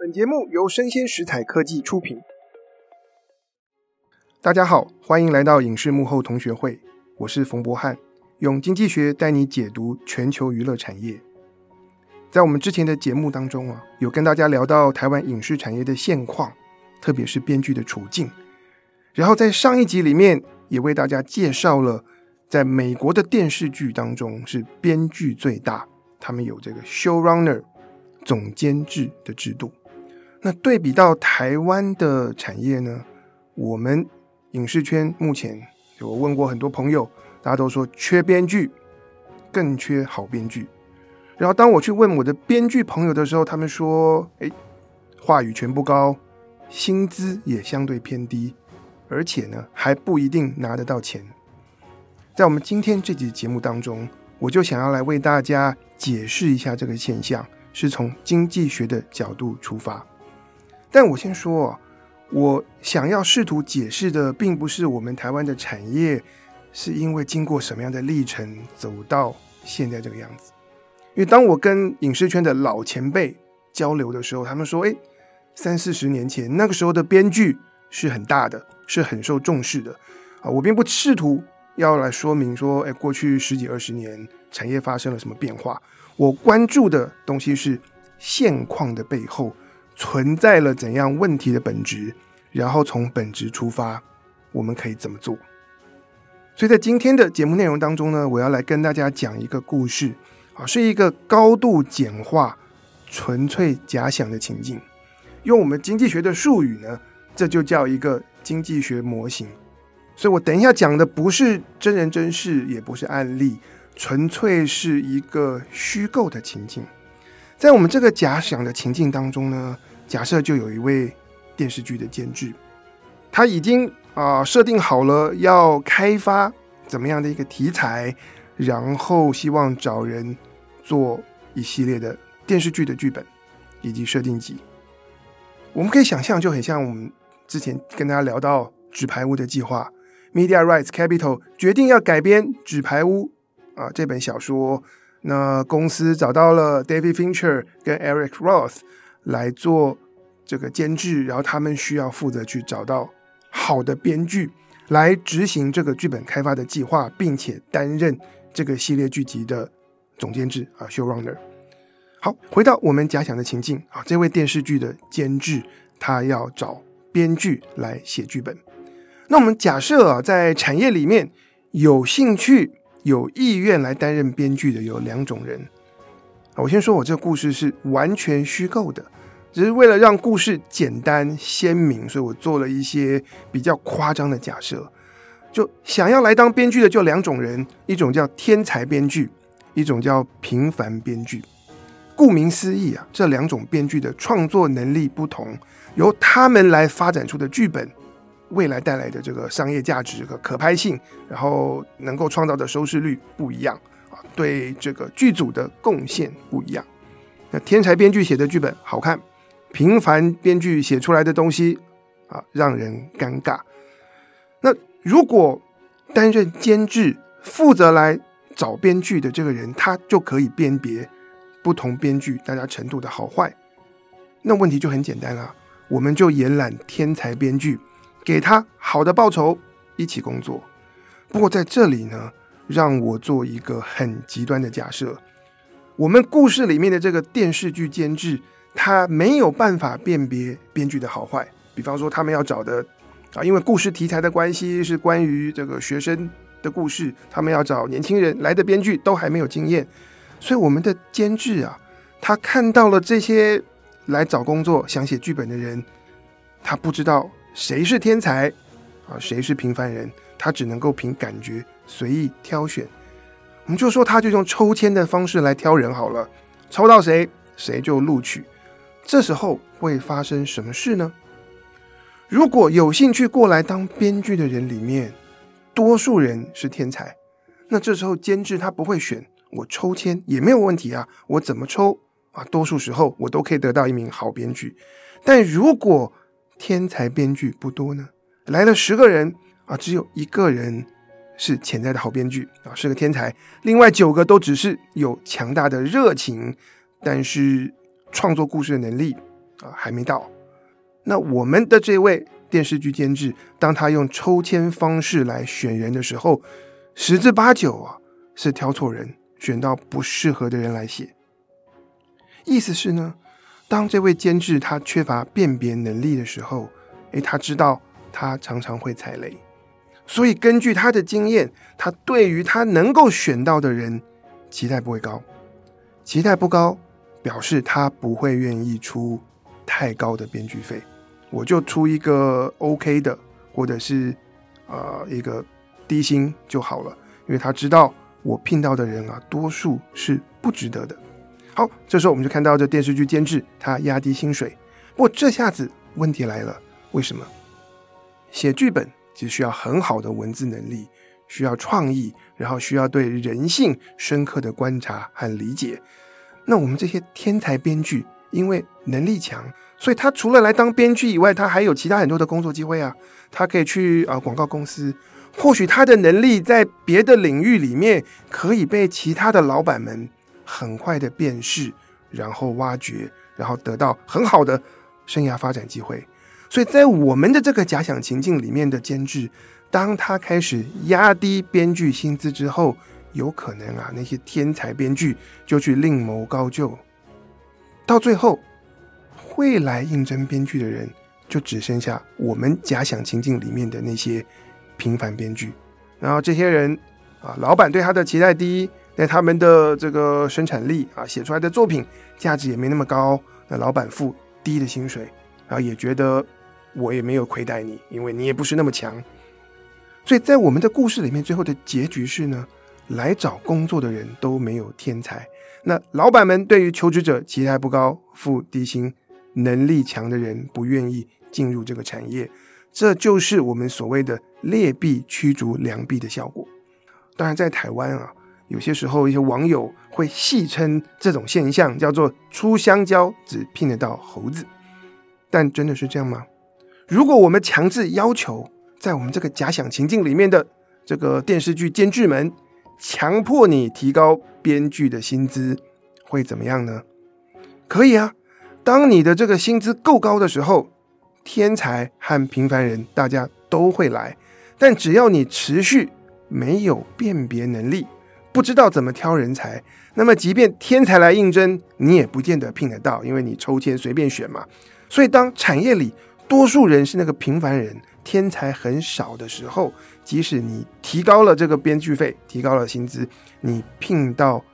本节目由生鲜食材科技出品。大家好，欢迎来到影视幕后同学会，我是冯博翰，用经济学带你解读全球娱乐产业。在我们之前的节目当中啊，有跟大家聊到台湾影视产业的现况，特别是编剧的处境。然后在上一集里面，也为大家介绍了在美国的电视剧当中是编剧最大，他们有这个 showrunner 总监制的制度。那对比到台湾的产业呢，我们影视圈目前，我问过很多朋友，大家都说缺编剧，更缺好编剧。然后当我去问我的编剧朋友的时候，他们说：“哎，话语权不高，薪资也相对偏低，而且呢还不一定拿得到钱。”在我们今天这集节目当中，我就想要来为大家解释一下这个现象，是从经济学的角度出发。但我先说，我想要试图解释的，并不是我们台湾的产业是因为经过什么样的历程走到现在这个样子。因为当我跟影视圈的老前辈交流的时候，他们说：“哎，三四十年前那个时候的编剧是很大的，是很受重视的。”啊，我并不试图要来说明说，哎，过去十几二十年产业发生了什么变化。我关注的东西是现况的背后。存在了怎样问题的本质，然后从本质出发，我们可以怎么做？所以在今天的节目内容当中呢，我要来跟大家讲一个故事啊，是一个高度简化、纯粹假想的情境。用我们经济学的术语呢，这就叫一个经济学模型。所以我等一下讲的不是真人真事，也不是案例，纯粹是一个虚构的情境。在我们这个假想的情境当中呢，假设就有一位电视剧的监制，他已经啊、设定好了要开发怎么样的一个题材，然后希望找人做一系列的电视剧的剧本以及设定集。我们可以想象，就很像我们之前跟大家聊到《纸牌屋》的计划，Media Rights Capital 决定要改编《纸牌屋》啊这本小说，那公司找到了 David Fincher 跟 Eric Roth。来做这个监制，然后他们需要负责去找到好的编剧来执行这个剧本开发的计划，并且担任这个系列剧集的总监制啊，showrunner。好，回到我们假想的情境啊，这位电视剧的监制他要找编剧来写剧本。那我们假设啊，在产业里面有兴趣、有意愿来担任编剧的有两种人。我先说，我这个故事是完全虚构的。只是为了让故事简单鲜明，所以我做了一些比较夸张的假设。就想要来当编剧的就两种人，一种叫天才编剧，一种叫平凡编剧。顾名思义啊，这两种编剧的创作能力不同，由他们来发展出的剧本，未来带来的这个商业价值和可拍性，然后能够创造的收视率不一样啊，对这个剧组的贡献不一样。那天才编剧写的剧本好看。平凡编剧写出来的东西啊，让人尴尬。那如果担任监制，负责来找编剧的这个人，他就可以辨别不同编剧大家程度的好坏。那问题就很简单了，我们就延揽天才编剧，给他好的报酬，一起工作。不过在这里呢，让我做一个很极端的假设：我们故事里面的这个电视剧监制。他没有办法辨别编剧的好坏，比方说他们要找的啊，因为故事题材的关系是关于这个学生的故事，他们要找年轻人来的编剧都还没有经验，所以我们的监制啊，他看到了这些来找工作想写剧本的人，他不知道谁是天才啊，谁是平凡人，他只能够凭感觉随意挑选。我们就说他就用抽签的方式来挑人好了，抽到谁谁就录取。这时候会发生什么事呢？如果有兴趣过来当编剧的人里面，多数人是天才，那这时候监制他不会选，我抽签也没有问题啊，我怎么抽啊？多数时候我都可以得到一名好编剧。但如果天才编剧不多呢？来了十个人啊，只有一个人是潜在的好编剧啊，是个天才，另外九个都只是有强大的热情，但是。创作故事的能力啊，还没到。那我们的这位电视剧监制，当他用抽签方式来选人的时候，十之八九啊是挑错人，选到不适合的人来写。意思是呢，当这位监制他缺乏辨别能力的时候，诶，他知道他常常会踩雷，所以根据他的经验，他对于他能够选到的人期待不会高，期待不高，表示他不会愿意出太高的编剧费，我就出一个 OK 的，或者是呃一个低薪就好了，因为他知道我聘到的人啊，多数是不值得的。好，这时候我们就看到这电视剧监制他压低薪水。不过这下子问题来了，为什么？写剧本其实需要很好的文字能力，需要创意，然后需要对人性深刻的观察和理解。那我们这些天才编剧，因为能力强，所以他除了来当编剧以外，他还有其他很多的工作机会啊。他可以去啊广告公司，或许他的能力在别的领域里面可以被其他的老板们。很快的辨识，然后挖掘，然后得到很好的生涯发展机会。所以在我们的这个假想情境里面的监制，当他开始压低编剧薪资之后，有可能啊，那些天才编剧就去另谋高就。到最后，会来应征编剧的人，就只剩下我们假想情境里面的那些平凡编剧。然后这些人啊，老板对他的期待低。那他们的这个生产力啊，写出来的作品价值也没那么高。那老板付低的薪水，然后也觉得我也没有亏待你，因为你也不是那么强。所以在我们的故事里面，最后的结局是呢，来找工作的人都没有天才。那老板们对于求职者期待不高，付低薪，能力强的人不愿意进入这个产业。这就是我们所谓的劣币驱逐良币的效果。当然，在台湾啊。有些时候，一些网友会戏称这种现象叫做“出香蕉只聘得到猴子”，但真的是这样吗？如果我们强制要求在我们这个假想情境里面的这个电视剧监制们强迫你提高编剧的薪资，会怎么样呢？可以啊，当你的这个薪资够高的时候，天才和平凡人大家都会来，但只要你持续没有辨别能力。不知道怎么挑人才，那么即便天才来应征，你也不见得聘得到，因为你抽签随便选嘛。所以，当产业里多数人是那个平凡人，天才很少的时候，即使你提高了这个编剧费，提高了薪资，你聘到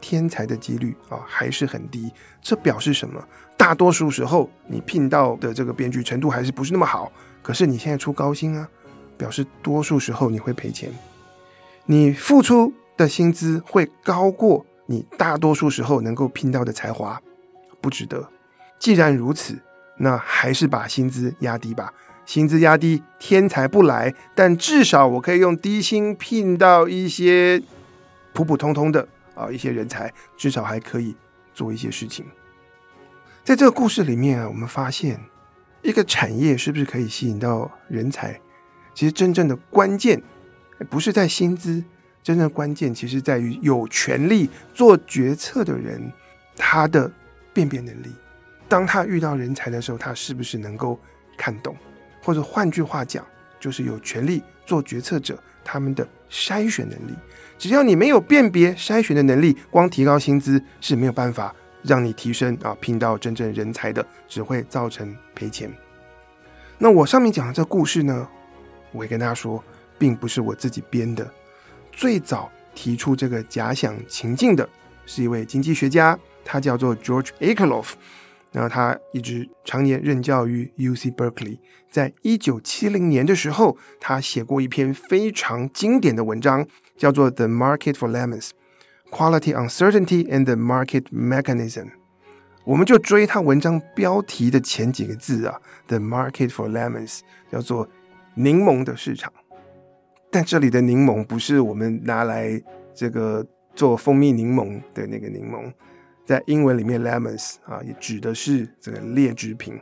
天才的几率啊还是很低。这表示什么？大多数时候你聘到的这个编剧程度还是不是那么好。可是你现在出高薪啊，表示多数时候你会赔钱。你付出。的薪资会高过你大多数时候能够聘到的才华，不值得。既然如此，那还是把薪资压低吧。薪资压低，天才不来，但至少我可以用低薪聘到一些普普通通的啊一些人才，至少还可以做一些事情。在这个故事里面啊，我们发现一个产业是不是可以吸引到人才？其实真正的关键不是在薪资。真正的关键其实在于有权力做决策的人，他的辨别能力。当他遇到人才的时候，他是不是能够看懂？或者换句话讲，就是有权力做决策者他们的筛选能力。只要你没有辨别筛选的能力，光提高薪资是没有办法让你提升啊，聘到真正人才的，只会造成赔钱。那我上面讲的这故事呢，我会跟大家说，并不是我自己编的。最早提出这个假想情境的是一位经济学家，他叫做 George Akerlof。那他一直常年任教于 UC Berkeley。在一九七零年的时候，他写过一篇非常经典的文章，叫做《The Market for Lemons: Quality Uncertainty and the Market Mechanism》。我们就追他文章标题的前几个字啊，《The Market for Lemons》叫做柠檬的市场。但这里的柠檬不是我们拿来这个做蜂蜜柠檬的那个柠檬，在英文里面，lemons 啊也指的是这个劣质品。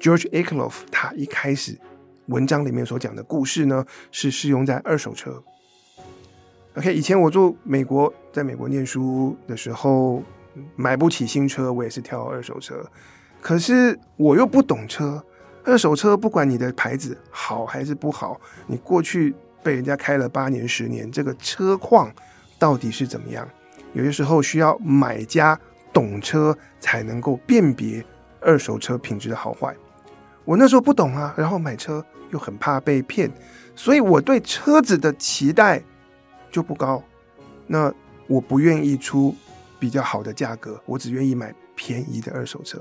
George e k l o f 他一开始文章里面所讲的故事呢，是适用在二手车。OK，以前我住美国，在美国念书的时候，买不起新车，我也是挑二手车。可是我又不懂车，二手车不管你的牌子好还是不好，你过去被人家开了八年十年，这个车况到底是怎么样？有些时候需要买家懂车才能够辨别二手车品质的好坏。我那时候不懂啊，然后买车又很怕被骗，所以我对车子的期待就不高。那我不愿意出比较好的价格，我只愿意买便宜的二手车。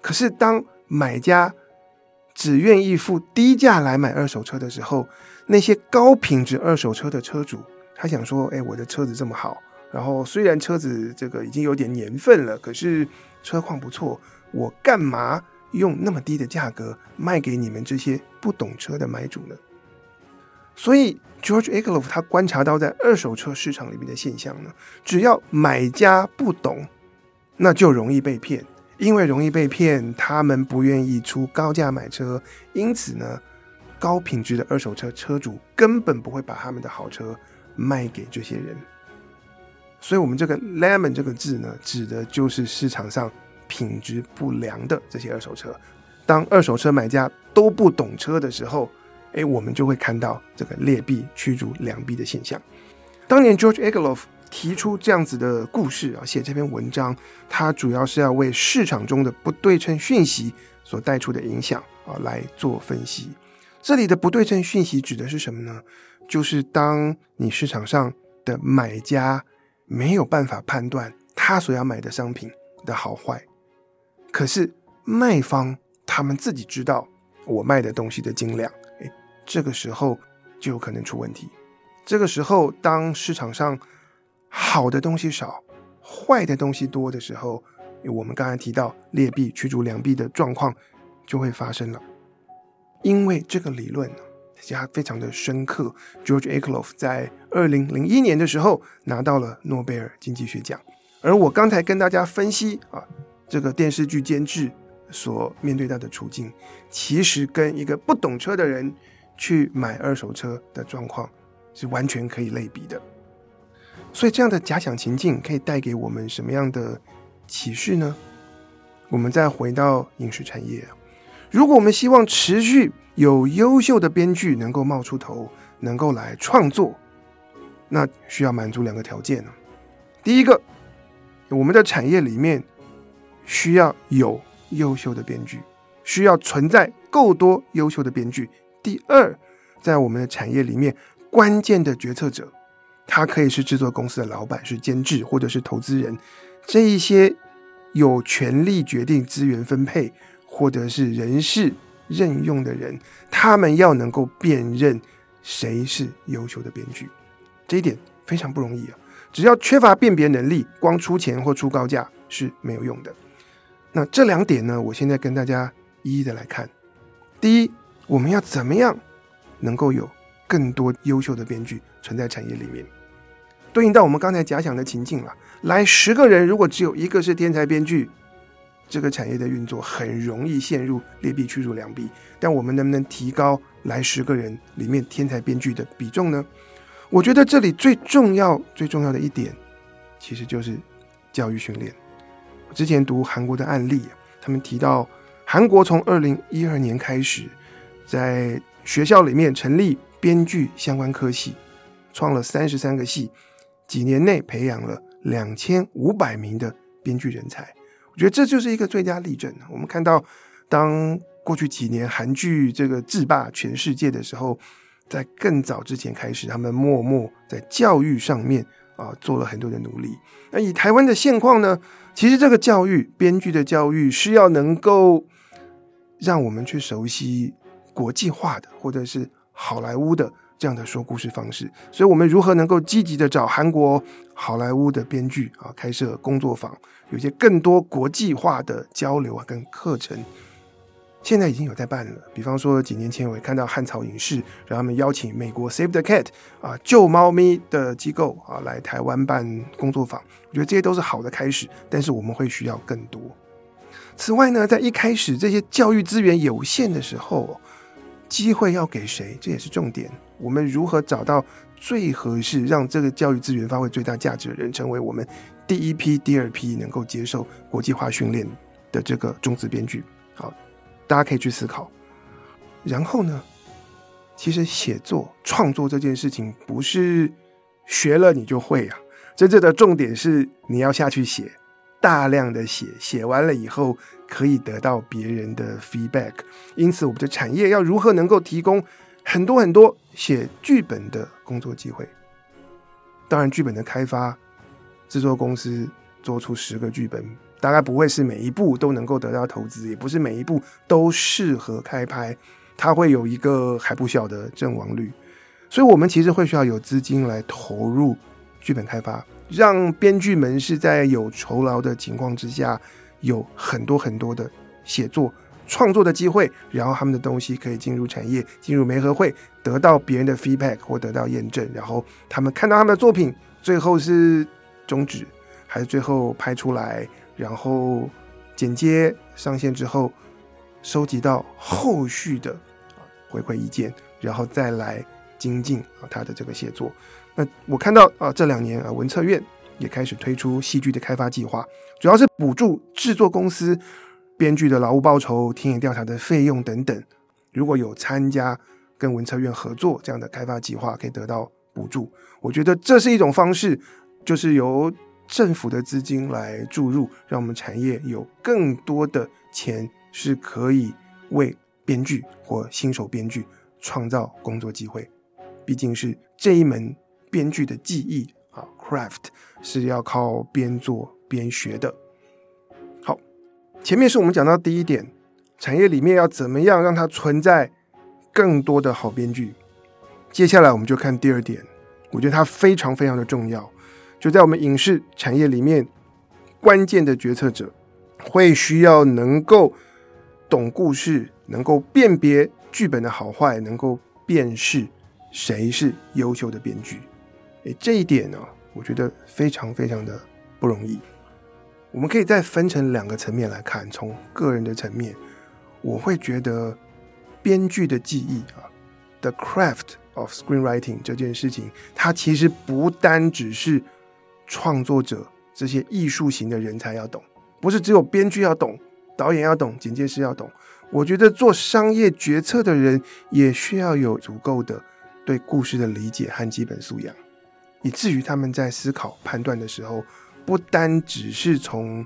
可是当买家只愿意付低价来买二手车的时候，那些高品质二手车的车主，他想说：“哎，我的车子这么好，然后虽然车子这个已经有点年份了，可是车况不错，我干嘛用那么低的价格卖给你们这些不懂车的买主呢？”所以。George Akerlof 他观察到，在二手车市场里面的现象呢，只要买家不懂，那就容易被骗。因为容易被骗，他们不愿意出高价买车，因此呢，高品质的二手车车主根本不会把他们的好车卖给这些人。所以，我们这个 “lemon” 这个字呢，指的就是市场上品质不良的这些二手车。当二手车买家都不懂车的时候，哎，我们就会看到这个劣币驱逐良币的现象。当年 George Akerlof 提出这样子的故事啊，写这篇文章，他主要是要为市场中的不对称讯息所带出的影响啊来做分析。这里的不对称讯息指的是什么呢？就是当你市场上的买家没有办法判断他所要买的商品的好坏，可是卖方他们自己知道我卖的东西的斤两，哎。这个时候就有可能出问题。这个时候，当市场上好的东西少，坏的东西多的时候，我们刚才提到劣币驱逐良币的状况就会发生了。因为这个理论呢，它非常的深刻。George Akerlof 在二零零一年的时候拿到了诺贝尔经济学奖。而我刚才跟大家分析啊，这个电视剧监制所面对到的处境，其实跟一个不懂车的人。去买二手车的状况是完全可以类比的，所以这样的假想情境可以带给我们什么样的启示呢？我们再回到影视产业，如果我们希望持续有优秀的编剧能够冒出头，能够来创作，那需要满足两个条件。第一个，我们的产业里面需要有优秀的编剧，需要存在够多优秀的编剧。第二，在我们的产业里面，关键的决策者，他可以是制作公司的老板，是监制或者是投资人，这一些有权力决定资源分配或者是人事任用的人，他们要能够辨认谁是优秀的编剧，这一点非常不容易啊！只要缺乏辨别能力，光出钱或出高价是没有用的。那这两点呢，我现在跟大家一一的来看。第一。我们要怎么样能够有更多优秀的编剧存在产业里面？对应到我们刚才假想的情境了，来十个人，如果只有一个是天才编剧，这个产业的运作很容易陷入劣币驱逐良币。但我们能不能提高来十个人里面天才编剧的比重呢？我觉得这里最重要、最重要的一点，其实就是教育训练。我之前读韩国的案例，他们提到韩国从二零一二年开始。在学校里面成立编剧相关科系，创了三十三个系，几年内培养了两千五百名的编剧人才。我觉得这就是一个最佳例证。我们看到，当过去几年韩剧这个制霸全世界的时候，在更早之前开始，他们默默在教育上面啊做了很多的努力。那以台湾的现况呢？其实这个教育，编剧的教育需要能够让我们去熟悉。国际化的，或者是好莱坞的这样的说故事方式，所以我们如何能够积极的找韩国好莱坞的编剧啊，开设工作坊，有些更多国际化的交流啊跟课程，现在已经有在办了。比方说几年前我也看到汉朝影视，让他们邀请美国 Save the Cat 啊救猫咪的机构啊来台湾办工作坊，我觉得这些都是好的开始，但是我们会需要更多。此外呢，在一开始这些教育资源有限的时候，机会要给谁？这也是重点。我们如何找到最合适，让这个教育资源发挥最大价值的人，成为我们第一批、第二批能够接受国际化训练的这个中职编剧。好，大家可以去思考。然后呢，其实写作创作这件事情不是学了你就会啊，真正的重点是你要下去写，大量的写，写完了以后可以得到别人的 feedback。因此，我们的产业要如何能够提供很多很多写剧本的工作机会？当然，剧本的开发，制作公司做出十个剧本，大概不会是每一部都能够得到投资，也不是每一部都适合开拍。它会有一个还不小的阵亡率，所以我们其实会需要有资金来投入剧本开发，让编剧们是在有酬劳的情况之下，有很多很多的写作创作的机会，然后他们的东西可以进入产业，进入媒合会，得到别人的 feedback 或得到验证，然后他们看到他们的作品最后是终止，还是最后拍出来，然后剪接上线之后。收集到后续的回馈意见，然后再来精进啊他的这个写作。那我看到啊这两年啊文策院也开始推出戏剧的开发计划，主要是补助制作公司编剧的劳务报酬、田野调查的费用等等。如果有参加跟文策院合作这样的开发计划，可以得到补助。我觉得这是一种方式，就是由政府的资金来注入，让我们产业有更多的钱。是可以为编剧或新手编剧创造工作机会，毕竟是这一门编剧的技艺啊，craft 是要靠边做边学的。前面是我们讲到第一点，产业里面要怎么样让它存在更多的好编剧。接下来我们就看第二点，我觉得它非常非常的重要，就在我们影视产业里面，关键的决策者会需要能够。懂故事，能够辨别剧本的好坏，能够辨识谁是优秀的编剧。诶，这一点呢，我觉得非常非常的不容易。我们可以再分成两个层面来看。从个人的层面，我会觉得编剧的技艺啊，the craft of screenwriting 这件事情，它其实不单只是创作者这些艺术型的人才要懂，不是只有编剧要懂。导演要懂，剪接师要懂。我觉得做商业决策的人也需要有足够的对故事的理解和基本素养，以至于他们在思考判断的时候，不单只是从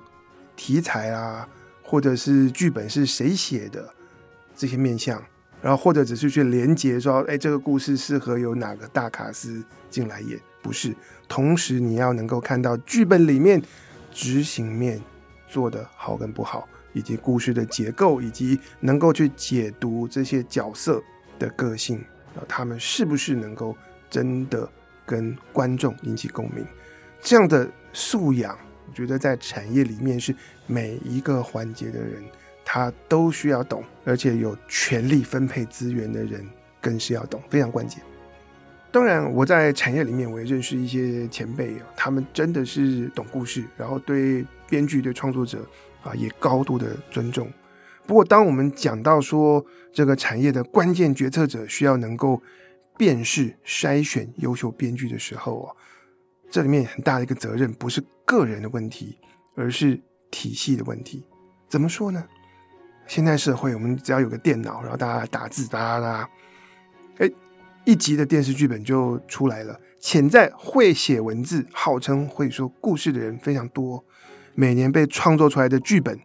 题材啊，或者是剧本是谁写的这些面向，然后或者只是去连接说，哎，这个故事适合有哪个大卡司进来演，不是。同时，你要能够看到剧本里面执行面做得好跟不好。以及故事的结构，以及能够去解读这些角色的个性，啊，他们是不是能够真的跟观众引起共鸣？这样的素养，我觉得在产业里面是每一个环节的人他都需要懂，而且有权力分配资源的人更是要懂，非常关键。当然，我在产业里面我也认识一些前辈，他们真的是懂故事，然后对编剧、对创作者。啊，也高度的尊重。不过，当我们讲到说这个产业的关键决策者需要能够辨识、筛选优秀编剧的时候啊，这里面很大的一个责任不是个人的问题，而是体系的问题。怎么说呢？现在社会，我们只要有个电脑，然后大家打字，哒哒哒，哎，一集的电视剧本就出来了。潜在会写文字、号称会说故事的人非常多。每年被创作出来的剧本、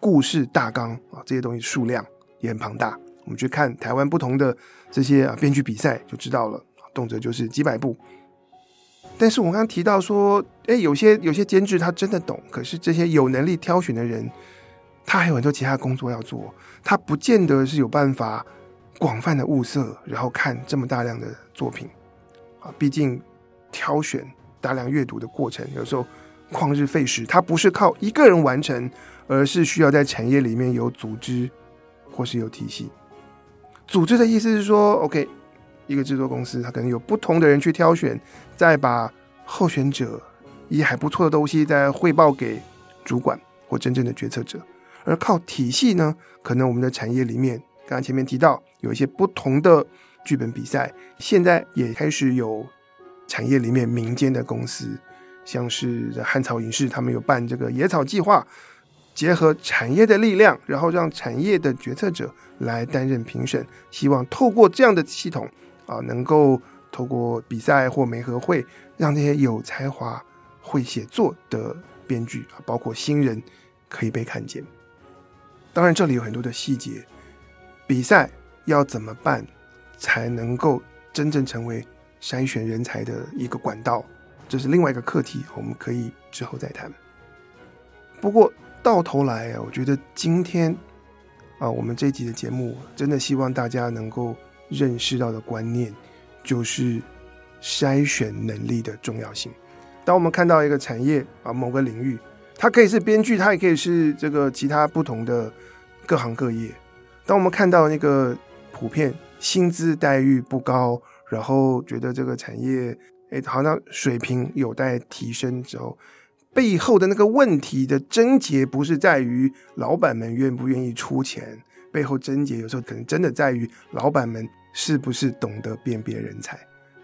故事大纲啊，这些东西数量也很庞大。我们去看台湾不同的这些啊编剧比赛就知道了，动辄就是几百部。但是我刚刚提到说，哎，有些有些监制他真的懂，可是这些有能力挑选的人，他还有很多其他工作要做，他不见得是有办法广泛的物色，然后看这么大量的作品啊。毕竟挑选大量阅读的过程，有时候。旷日费时，他不是靠一个人完成，而是需要在产业里面有组织或是有体系。组织的意思是说，OK，一个制作公司，它可能有不同的人去挑选，再把候选者一些还不错的东西再汇报给主管或真正的决策者。而靠体系呢，可能我们的产业里面，刚刚前面提到有一些不同的剧本比赛，现在也开始有产业里面民间的公司。像是汉草影视，他们有办这个野草计划，结合产业的力量，然后让产业的决策者来担任评审，希望透过这样的系统啊，能够透过比赛或媒合会，让这些有才华、会写作的编剧啊，包括新人可以被看见。当然，这里有很多的细节，比赛要怎么办才能够真正成为筛选人才的一个管道，这是另外一个课题，我们可以之后再谈。不过到头来啊，我觉得今天啊，我们这一集的节目真的希望大家能够认识到的观念，就是筛选能力的重要性。当我们看到一个产业啊，某个领域，它可以是编剧，它也可以是这个其他不同的各行各业。当我们看到那个普遍薪资待遇不高，然后觉得这个产业哎，好像水平有待提升之后，背后的那个问题的症结不是在于老板们愿不愿意出钱，背后症结有时候可能真的在于老板们是不是懂得辨别人才。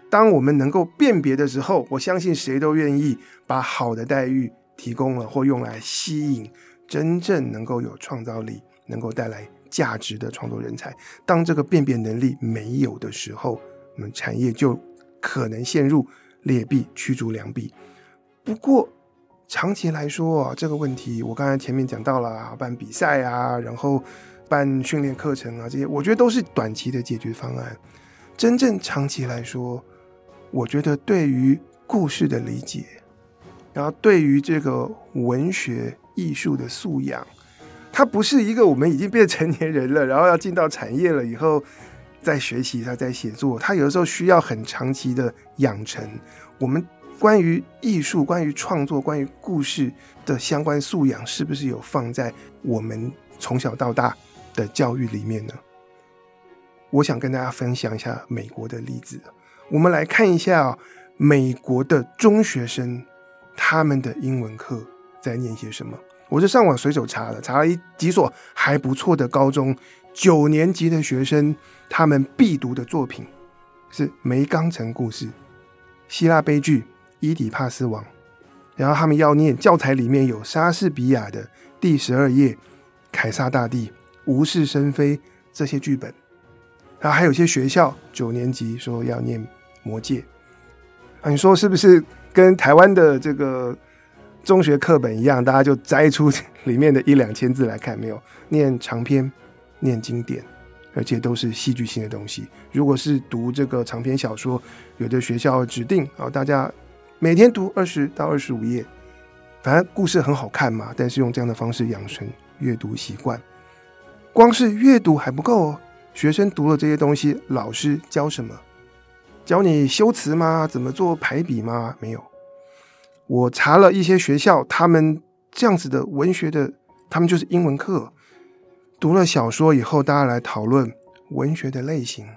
当我们能够辨别的时候，我相信谁都愿意把好的待遇提供了或用来吸引真正能够有创造力、能够带来价值的创作人才。当这个辨别能力没有的时候，我们产业就可能陷入劣币驱逐良币。不过，长期来说啊，这个问题我刚才前面讲到了，办比赛啊，然后办训练课程啊，这些我觉得都是短期的解决方案。真正长期来说，我觉得对于故事的理解，然后对于这个文学艺术的素养，它不是一个我们已经变成年人了，然后要进到产业了以后再学习，它再写作，它有的时候需要很长期的养成。我们。关于艺术、关于创作、关于故事的相关素养，是不是有放在我们从小到大的教育里面呢？我想跟大家分享一下美国的例子。我们来看一下美国的中学生他们的英文课在念些什么。我是上网随手查了，查了一几所还不错的高中，九年级的学生他们必读的作品是《梅冈城故事》、希腊悲剧。伊底帕斯王，然后他们要念教材里面有莎士比亚的第十二页、凯撒大帝、无事生非这些剧本，然后还有些学校九年级说要念魔戒，啊，你说是不是跟台湾的这个中学课本一样？大家就摘出里面的一两千字来看，没有念长篇、念经典，而且都是戏剧性的东西。如果是读这个长篇小说，有的学校指定啊，大家。每天读二十到二十五页，反正故事很好看嘛。但是用这样的方式养成阅读习惯，光是阅读还不够哦。学生读了这些东西，老师教什么？教你修辞吗？怎么做排比吗？没有。我查了一些学校，他们这样子的文学的，他们就是英文课。读了小说以后，大家来讨论文学的类型。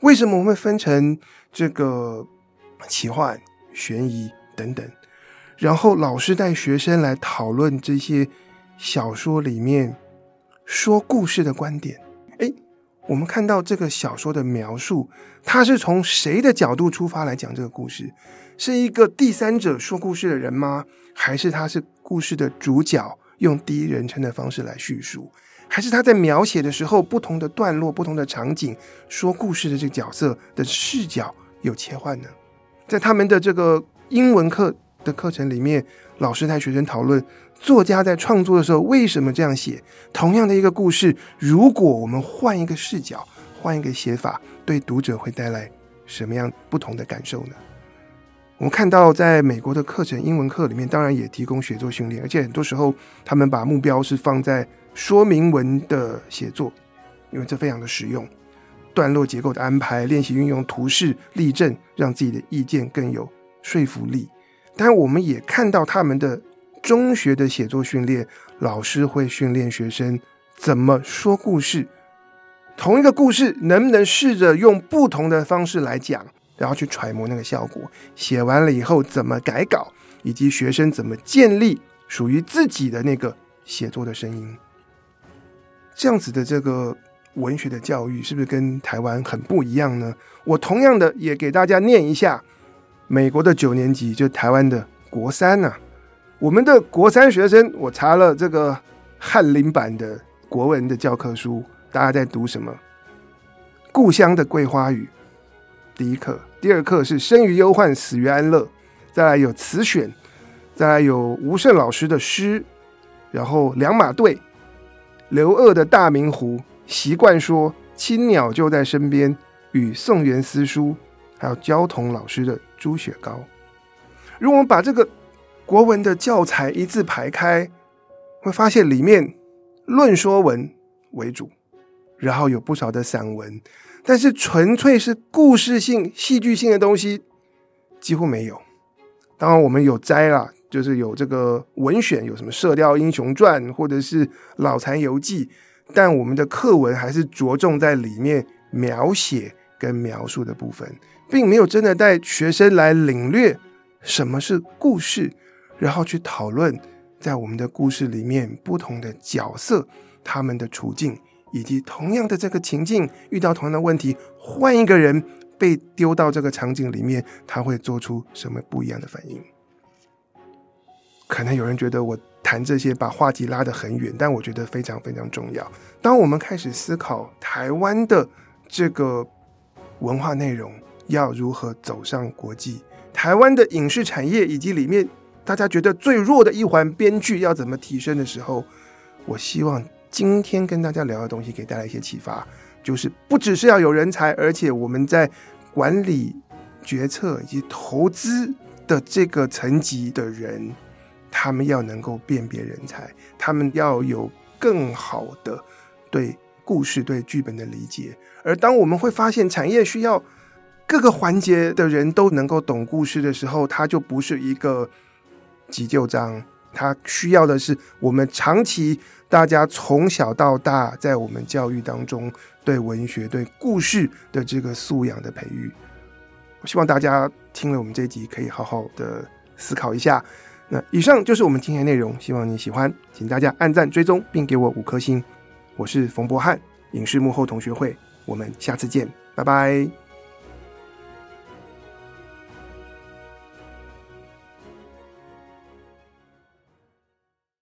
为什么我们会分成这个奇幻？悬疑等等，然后老师带学生来讨论这些小说里面说故事的观点。诶，我们看到这个小说的描述，他是从谁的角度出发来讲这个故事？是一个第三者说故事的人吗？还是他是故事的主角，用第一人称的方式来叙述？还是他在描写的时候，不同的段落、不同的场景，说故事的这个角色的视角有切换呢？在他们的这个英文课的课程里面，老师带学生讨论作家在创作的时候为什么这样写。同样的一个故事，如果我们换一个视角，换一个写法，对读者会带来什么样不同的感受呢？我们看到，在美国的课程英文课里面，当然也提供写作训练，而且很多时候他们把目标是放在说明文的写作，因为这非常的实用。段落结构的安排，练习运用图示、例证，让自己的意见更有说服力。但我们也看到他们的中学的写作训练，老师会训练学生怎么说故事。同一个故事，能不能试着用不同的方式来讲，然后去揣摩那个效果？写完了以后怎么改稿，以及学生怎么建立属于自己的那个写作的声音？这样子的这个。文学的教育是不是跟台湾很不一样呢？我同样的也给大家念一下美国的九年级，就台湾的国三呐、我们的国三学生，我查了这个翰林版的国文的教科书，大家在读什么？故乡的桂花雨，第一课；第二课是生于忧患，死于安乐。再来有词选，再来有吴胜老师的诗，然后两马对，刘鶚的大明湖，习惯说，青鸟就在身边，与宋元思书，还有焦桐老师的猪血糕。如果我们把这个国文的教材一字排开，会发现里面论说文为主，然后有不少的散文，但是纯粹是故事性、戏剧性的东西几乎没有。当然，我们有摘啦，就是有这个文选，有什么《射雕英雄传》或者是《老残游记》，但我们的课文还是着重在里面描写跟描述的部分，并没有真的带学生来领略什么是故事，然后去讨论在我们的故事里面不同的角色他们的处境，以及同样的这个情境遇到同样的问题，换一个人。被丢到这个场景里面，他会做出什么不一样的反应？可能有人觉得我谈这些把话题拉得很远，但我觉得非常非常重要。当我们开始思考台湾的这个文化内容要如何走上国际，台湾的影视产业以及里面大家觉得最弱的一环编剧要怎么提升的时候，我希望今天跟大家聊的东西给带来一些启发。就是不只是要有人才，而且我们在管理、决策以及投资的这个层级的人，他们要能够辨别人才，他们要有更好的对故事、对剧本的理解。而当我们会发现产业需要各个环节的人都能够懂故事的时候，它就不是一个急就章，它需要的是我们长期。大家从小到大，在我们教育当中，对文学、对故事的这个素养的培育，我希望大家听了我们这一集，可以好好的思考一下。那以上就是我们今天的内容，希望你喜欢，请大家按赞、追踪，并给我五颗星。我是冯博翰，影视幕后同学会，我们下次见，拜拜。